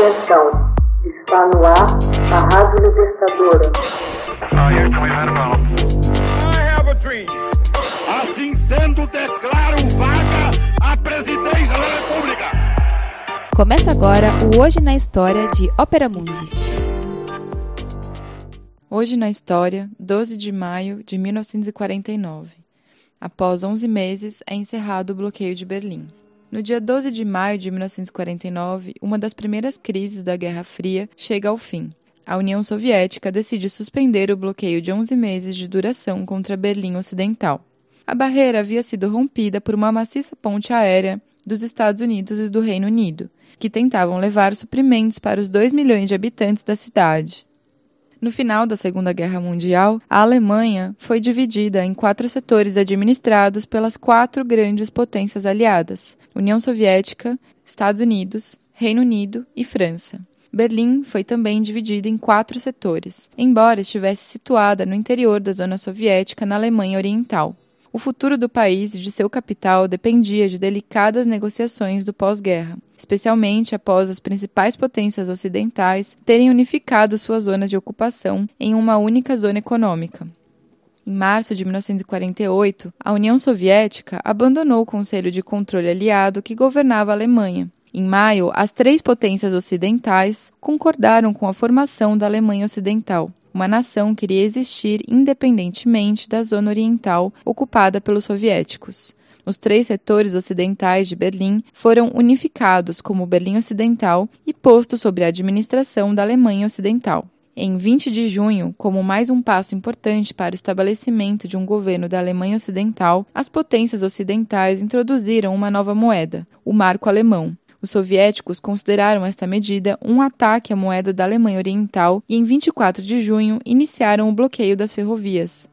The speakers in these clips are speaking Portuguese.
Atenção, está no ar a Rádio Libertadora. Assim sendo, declaro vaga a presidência da República. Começa agora o Hoje na História de Ópera Mundi. Hoje na História, 12 de maio de 1949. Após 11 meses, é encerrado o bloqueio de Berlim. No dia 12 de maio de 1949, uma das primeiras crises da Guerra Fria chega ao fim. A União Soviética decide suspender o bloqueio de 11 meses de duração contra Berlim Ocidental. A barreira havia sido rompida por uma maciça ponte aérea dos Estados Unidos e do Reino Unido, que tentavam levar suprimentos para os 2 milhões de habitantes da cidade. No final da Segunda Guerra Mundial, a Alemanha foi dividida em quatro setores administrados pelas quatro grandes potências aliadas: União Soviética, Estados Unidos, Reino Unido e França. Berlim foi também dividida em quatro setores, embora estivesse situada no interior da zona soviética na Alemanha Oriental. O futuro do país e de seu capital dependia de delicadas negociações do pós-guerra, especialmente após as principais potências ocidentais terem unificado suas zonas de ocupação em uma única zona econômica. Em março de 1948, a União Soviética abandonou o Conselho de Controle Aliado que governava a Alemanha. Em maio, as três potências ocidentais concordaram com a formação da Alemanha Ocidental, uma nação queria existir independentemente da zona oriental ocupada pelos soviéticos. Os três setores ocidentais de Berlim foram unificados como Berlim Ocidental e postos sob a administração da Alemanha Ocidental. Em 20 de junho, como mais um passo importante para o estabelecimento de um governo da Alemanha Ocidental, as potências ocidentais introduziram uma nova moeda, o marco alemão, os soviéticos consideraram esta medida um ataque à moeda da Alemanha Oriental e, em 24 de junho, iniciaram o bloqueio das ferrovias,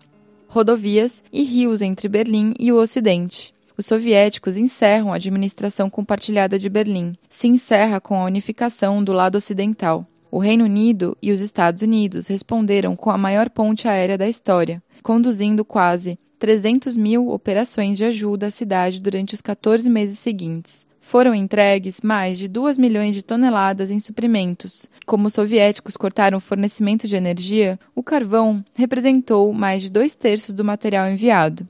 rodovias e rios entre Berlim e o Ocidente. Os soviéticos encerram a administração compartilhada de Berlim. Se encerra com a unificação do lado ocidental. O Reino Unido e os Estados Unidos responderam com a maior ponte aérea da história, conduzindo quase 300 mil operações de ajuda à cidade durante os 14 meses seguintes foram entregues mais de 2 milhões de toneladas em suprimentos. Como os soviéticos cortaram o fornecimento de energia, o carvão representou mais de dois terços do material enviado.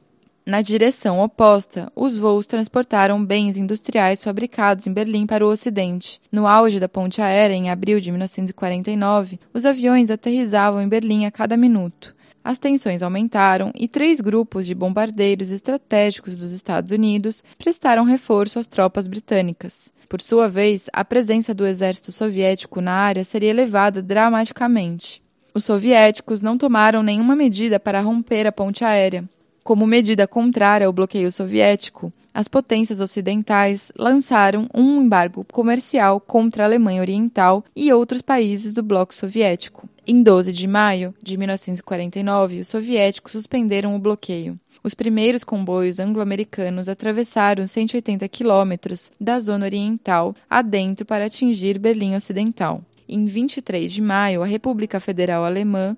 Na direção oposta, os voos transportaram bens industriais fabricados em Berlim para o Ocidente. No auge da ponte aérea, em abril de 1949, os aviões aterrizavam em Berlim a cada minuto as tensões aumentaram e três grupos de bombardeiros estratégicos dos Estados Unidos prestaram reforço às tropas britânicas. Por sua vez, a presença do exército soviético na área seria elevada dramaticamente. Os soviéticos não tomaram nenhuma medida para romper a ponte aérea. Como medida contrária ao bloqueio soviético, as potências ocidentais lançaram um embargo comercial contra a Alemanha Oriental e outros países do bloco soviético. Em 12 de maio de 1949, os soviéticos suspenderam o bloqueio. Os primeiros comboios anglo-americanos atravessaram 180 quilômetros da zona oriental adentro para atingir Berlim Ocidental. Em 23 de maio, a República Federal Alemã,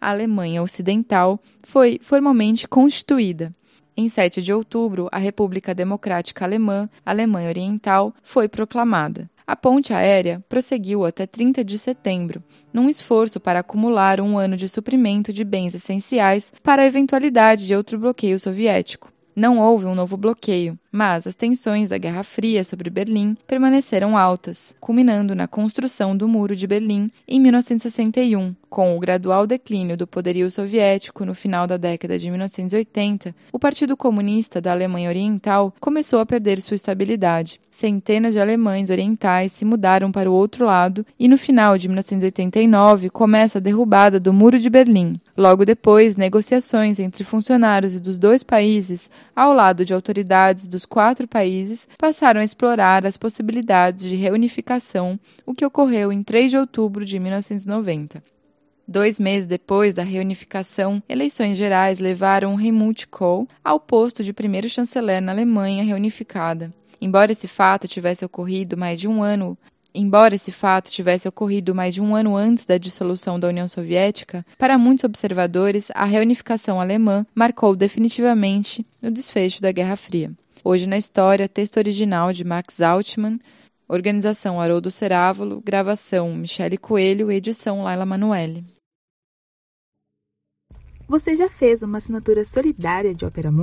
a Alemanha Ocidental, foi formalmente constituída. Em 7 de outubro, a República Democrática Alemã, Alemanha Oriental, foi proclamada. A ponte aérea prosseguiu até 30 de setembro, num esforço para acumular um ano de suprimento de bens essenciais para a eventualidade de outro bloqueio soviético. Não houve um novo bloqueio, mas as tensões da Guerra Fria sobre Berlim permaneceram altas, culminando na construção do Muro de Berlim em 1961. Com o gradual declínio do poderio soviético no final da década de 1980, o Partido Comunista da Alemanha Oriental começou a perder sua estabilidade. Centenas de alemães orientais se mudaram para o outro lado e no final de 1989 começa a derrubada do Muro de Berlim. Logo depois, negociações entre funcionários dos dois países, ao lado de autoridades dos quatro países, passaram a explorar as possibilidades de reunificação, o que ocorreu em 3 de outubro de 1990. Dois meses depois da reunificação, eleições gerais levaram Helmut Kohl ao posto de primeiro chanceler na Alemanha reunificada. Embora esse fato tivesse ocorrido mais de um ano Embora esse fato tivesse ocorrido mais de um ano antes da dissolução da União Soviética, para muitos observadores, a reunificação alemã marcou definitivamente o desfecho da Guerra Fria. Hoje na História, texto original de Max Altman, Organização Haroldo Cerávulo, gravação Michele Coelho, edição Laila Manoeli. Você já fez uma assinatura solidária de Opera Mundi?